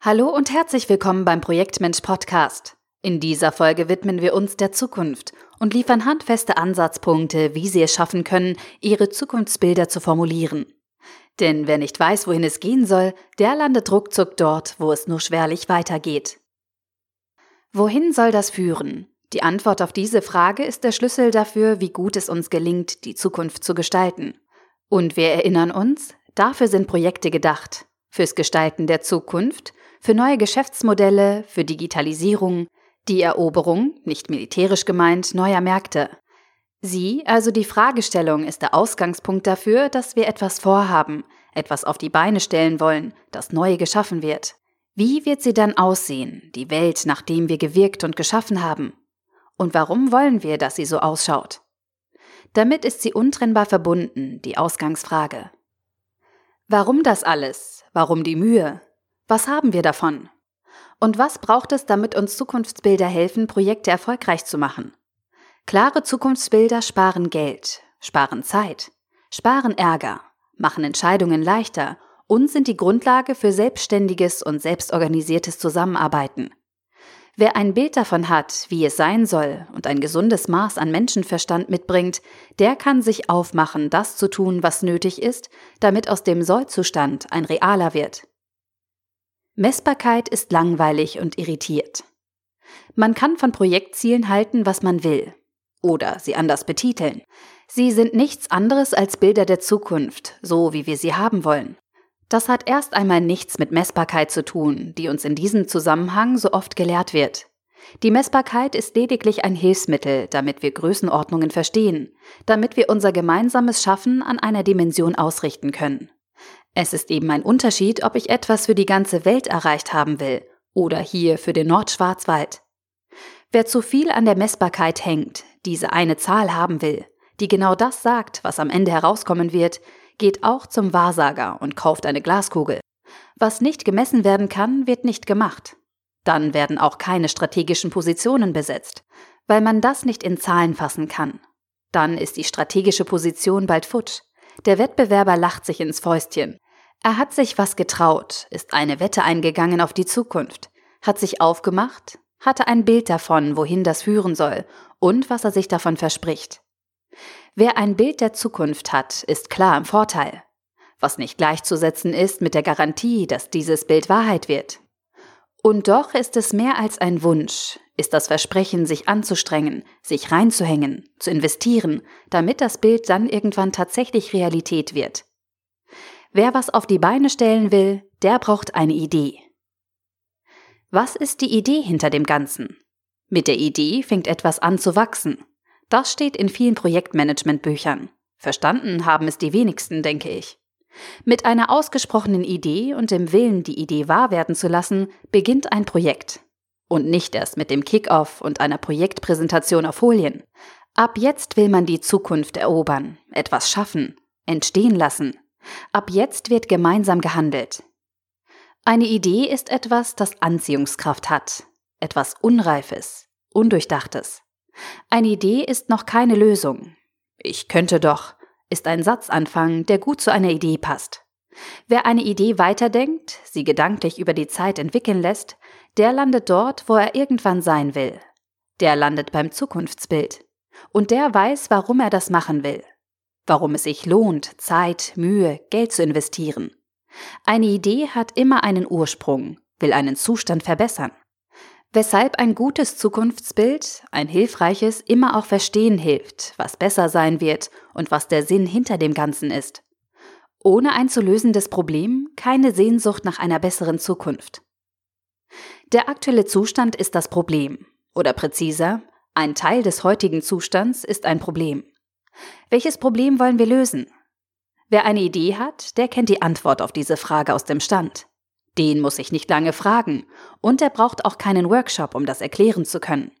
Hallo und herzlich willkommen beim Projektmensch Podcast. In dieser Folge widmen wir uns der Zukunft und liefern handfeste Ansatzpunkte, wie Sie es schaffen können, Ihre Zukunftsbilder zu formulieren. Denn wer nicht weiß, wohin es gehen soll, der landet ruckzuck dort, wo es nur schwerlich weitergeht. Wohin soll das führen? Die Antwort auf diese Frage ist der Schlüssel dafür, wie gut es uns gelingt, die Zukunft zu gestalten. Und wir erinnern uns, dafür sind Projekte gedacht. Fürs Gestalten der Zukunft, für neue Geschäftsmodelle, für Digitalisierung, die Eroberung, nicht militärisch gemeint, neuer Märkte. Sie, also die Fragestellung, ist der Ausgangspunkt dafür, dass wir etwas vorhaben, etwas auf die Beine stellen wollen, das neu geschaffen wird. Wie wird sie dann aussehen, die Welt, nachdem wir gewirkt und geschaffen haben? Und warum wollen wir, dass sie so ausschaut? Damit ist sie untrennbar verbunden, die Ausgangsfrage. Warum das alles? Warum die Mühe? Was haben wir davon? Und was braucht es, damit uns Zukunftsbilder helfen, Projekte erfolgreich zu machen? Klare Zukunftsbilder sparen Geld, sparen Zeit, sparen Ärger, machen Entscheidungen leichter und sind die Grundlage für selbstständiges und selbstorganisiertes Zusammenarbeiten. Wer ein Bild davon hat, wie es sein soll und ein gesundes Maß an Menschenverstand mitbringt, der kann sich aufmachen, das zu tun, was nötig ist, damit aus dem Sollzustand ein realer wird. Messbarkeit ist langweilig und irritiert. Man kann von Projektzielen halten, was man will. Oder sie anders betiteln. Sie sind nichts anderes als Bilder der Zukunft, so wie wir sie haben wollen. Das hat erst einmal nichts mit Messbarkeit zu tun, die uns in diesem Zusammenhang so oft gelehrt wird. Die Messbarkeit ist lediglich ein Hilfsmittel, damit wir Größenordnungen verstehen, damit wir unser gemeinsames Schaffen an einer Dimension ausrichten können. Es ist eben ein Unterschied, ob ich etwas für die ganze Welt erreicht haben will oder hier für den Nordschwarzwald. Wer zu viel an der Messbarkeit hängt, diese eine Zahl haben will, die genau das sagt, was am Ende herauskommen wird, geht auch zum Wahrsager und kauft eine Glaskugel. Was nicht gemessen werden kann, wird nicht gemacht. Dann werden auch keine strategischen Positionen besetzt, weil man das nicht in Zahlen fassen kann. Dann ist die strategische Position bald futsch. Der Wettbewerber lacht sich ins Fäustchen. Er hat sich was getraut, ist eine Wette eingegangen auf die Zukunft, hat sich aufgemacht, hatte ein Bild davon, wohin das führen soll und was er sich davon verspricht. Wer ein Bild der Zukunft hat, ist klar im Vorteil, was nicht gleichzusetzen ist mit der Garantie, dass dieses Bild Wahrheit wird. Und doch ist es mehr als ein Wunsch, ist das Versprechen, sich anzustrengen, sich reinzuhängen, zu investieren, damit das Bild dann irgendwann tatsächlich Realität wird. Wer was auf die Beine stellen will, der braucht eine Idee. Was ist die Idee hinter dem Ganzen? Mit der Idee fängt etwas an zu wachsen. Das steht in vielen Projektmanagementbüchern. Verstanden haben es die wenigsten, denke ich. Mit einer ausgesprochenen Idee und dem Willen, die Idee wahr werden zu lassen, beginnt ein Projekt. Und nicht erst mit dem Kickoff und einer Projektpräsentation auf Folien. Ab jetzt will man die Zukunft erobern, etwas schaffen, entstehen lassen, Ab jetzt wird gemeinsam gehandelt. Eine Idee ist etwas, das Anziehungskraft hat, etwas Unreifes, Undurchdachtes. Eine Idee ist noch keine Lösung. Ich könnte doch, ist ein Satzanfang, der gut zu einer Idee passt. Wer eine Idee weiterdenkt, sie gedanklich über die Zeit entwickeln lässt, der landet dort, wo er irgendwann sein will. Der landet beim Zukunftsbild. Und der weiß, warum er das machen will warum es sich lohnt, Zeit, Mühe, Geld zu investieren. Eine Idee hat immer einen Ursprung, will einen Zustand verbessern. Weshalb ein gutes Zukunftsbild, ein hilfreiches, immer auch verstehen hilft, was besser sein wird und was der Sinn hinter dem Ganzen ist. Ohne ein zu lösendes Problem keine Sehnsucht nach einer besseren Zukunft. Der aktuelle Zustand ist das Problem. Oder präziser, ein Teil des heutigen Zustands ist ein Problem. Welches Problem wollen wir lösen? Wer eine Idee hat, der kennt die Antwort auf diese Frage aus dem Stand. Den muss ich nicht lange fragen und er braucht auch keinen Workshop, um das erklären zu können.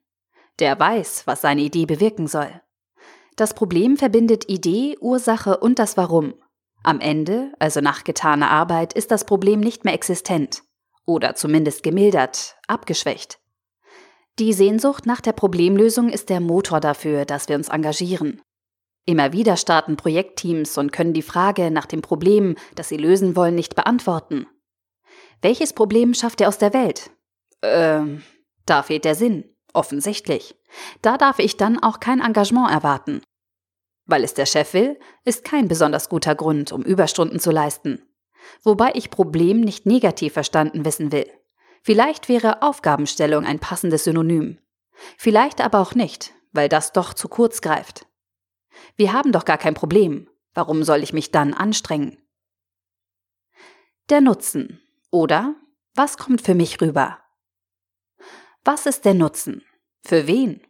Der weiß, was seine Idee bewirken soll. Das Problem verbindet Idee, Ursache und das Warum. Am Ende, also nach getaner Arbeit, ist das Problem nicht mehr existent oder zumindest gemildert, abgeschwächt. Die Sehnsucht nach der Problemlösung ist der Motor dafür, dass wir uns engagieren. Immer wieder starten Projektteams und können die Frage nach dem Problem, das sie lösen wollen, nicht beantworten. Welches Problem schafft er aus der Welt? Ähm, da fehlt der Sinn. Offensichtlich. Da darf ich dann auch kein Engagement erwarten. Weil es der Chef will, ist kein besonders guter Grund, um Überstunden zu leisten. Wobei ich Problem nicht negativ verstanden wissen will. Vielleicht wäre Aufgabenstellung ein passendes Synonym. Vielleicht aber auch nicht, weil das doch zu kurz greift. Wir haben doch gar kein Problem. Warum soll ich mich dann anstrengen? Der Nutzen. Oder was kommt für mich rüber? Was ist der Nutzen? Für wen?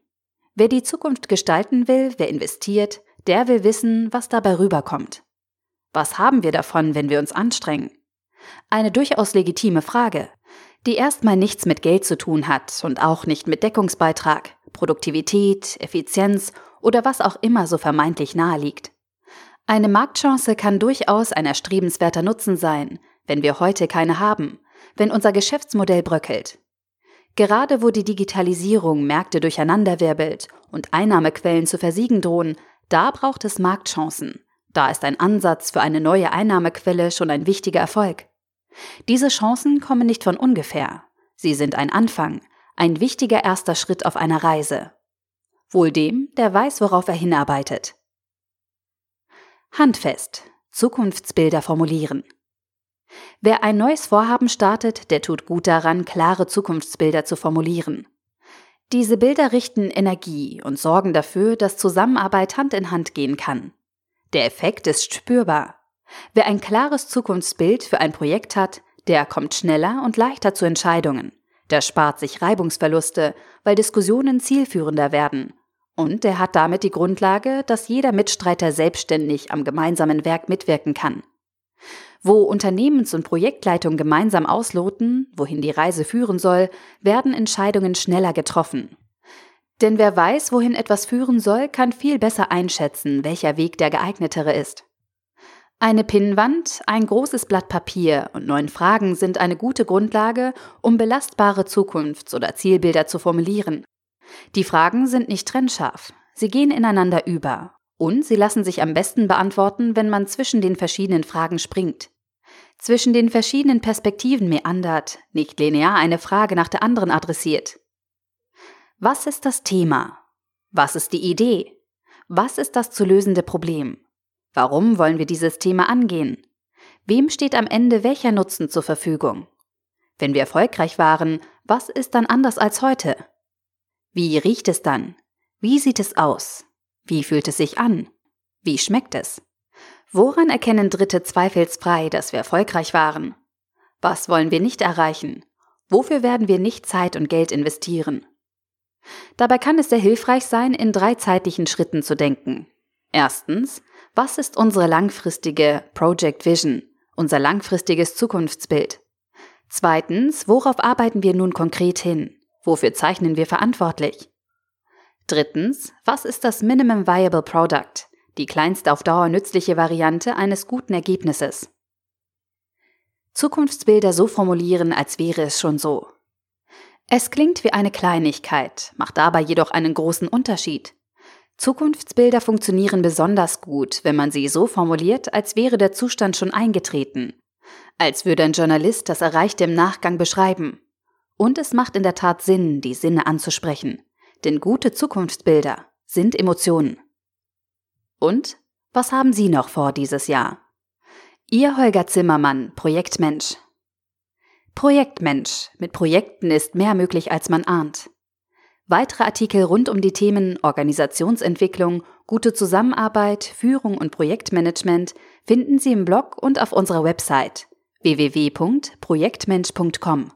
Wer die Zukunft gestalten will, wer investiert, der will wissen, was dabei rüberkommt. Was haben wir davon, wenn wir uns anstrengen? Eine durchaus legitime Frage, die erstmal nichts mit Geld zu tun hat und auch nicht mit Deckungsbeitrag, Produktivität, Effizienz oder was auch immer so vermeintlich nahe liegt. Eine Marktchance kann durchaus ein erstrebenswerter Nutzen sein, wenn wir heute keine haben, wenn unser Geschäftsmodell bröckelt. Gerade wo die Digitalisierung Märkte durcheinanderwirbelt und Einnahmequellen zu versiegen drohen, da braucht es Marktchancen. Da ist ein Ansatz für eine neue Einnahmequelle schon ein wichtiger Erfolg. Diese Chancen kommen nicht von ungefähr. Sie sind ein Anfang, ein wichtiger erster Schritt auf einer Reise. Wohl dem, der weiß, worauf er hinarbeitet. Handfest. Zukunftsbilder formulieren. Wer ein neues Vorhaben startet, der tut gut daran, klare Zukunftsbilder zu formulieren. Diese Bilder richten Energie und sorgen dafür, dass Zusammenarbeit Hand in Hand gehen kann. Der Effekt ist spürbar. Wer ein klares Zukunftsbild für ein Projekt hat, der kommt schneller und leichter zu Entscheidungen. Der spart sich Reibungsverluste, weil Diskussionen zielführender werden. Und er hat damit die Grundlage, dass jeder Mitstreiter selbstständig am gemeinsamen Werk mitwirken kann. Wo Unternehmens- und Projektleitung gemeinsam ausloten, wohin die Reise führen soll, werden Entscheidungen schneller getroffen. Denn wer weiß, wohin etwas führen soll, kann viel besser einschätzen, welcher Weg der geeignetere ist. Eine Pinnwand, ein großes Blatt Papier und neun Fragen sind eine gute Grundlage, um belastbare Zukunfts- oder Zielbilder zu formulieren. Die Fragen sind nicht trennscharf, sie gehen ineinander über und sie lassen sich am besten beantworten, wenn man zwischen den verschiedenen Fragen springt. Zwischen den verschiedenen Perspektiven meandert, nicht linear eine Frage nach der anderen adressiert. Was ist das Thema? Was ist die Idee? Was ist das zu lösende Problem? Warum wollen wir dieses Thema angehen? Wem steht am Ende welcher Nutzen zur Verfügung? Wenn wir erfolgreich waren, was ist dann anders als heute? Wie riecht es dann? Wie sieht es aus? Wie fühlt es sich an? Wie schmeckt es? Woran erkennen Dritte zweifelsfrei, dass wir erfolgreich waren? Was wollen wir nicht erreichen? Wofür werden wir nicht Zeit und Geld investieren? Dabei kann es sehr hilfreich sein, in drei zeitlichen Schritten zu denken. Erstens, was ist unsere langfristige Project Vision, unser langfristiges Zukunftsbild? Zweitens, worauf arbeiten wir nun konkret hin? Wofür zeichnen wir verantwortlich? Drittens, was ist das Minimum Viable Product, die kleinste auf Dauer nützliche Variante eines guten Ergebnisses? Zukunftsbilder so formulieren, als wäre es schon so. Es klingt wie eine Kleinigkeit, macht dabei jedoch einen großen Unterschied. Zukunftsbilder funktionieren besonders gut, wenn man sie so formuliert, als wäre der Zustand schon eingetreten, als würde ein Journalist das Erreichte im Nachgang beschreiben. Und es macht in der Tat Sinn, die Sinne anzusprechen, denn gute Zukunftsbilder sind Emotionen. Und was haben Sie noch vor dieses Jahr? Ihr Holger Zimmermann, Projektmensch. Projektmensch. Mit Projekten ist mehr möglich, als man ahnt. Weitere Artikel rund um die Themen Organisationsentwicklung, gute Zusammenarbeit, Führung und Projektmanagement finden Sie im Blog und auf unserer Website www.projektmensch.com.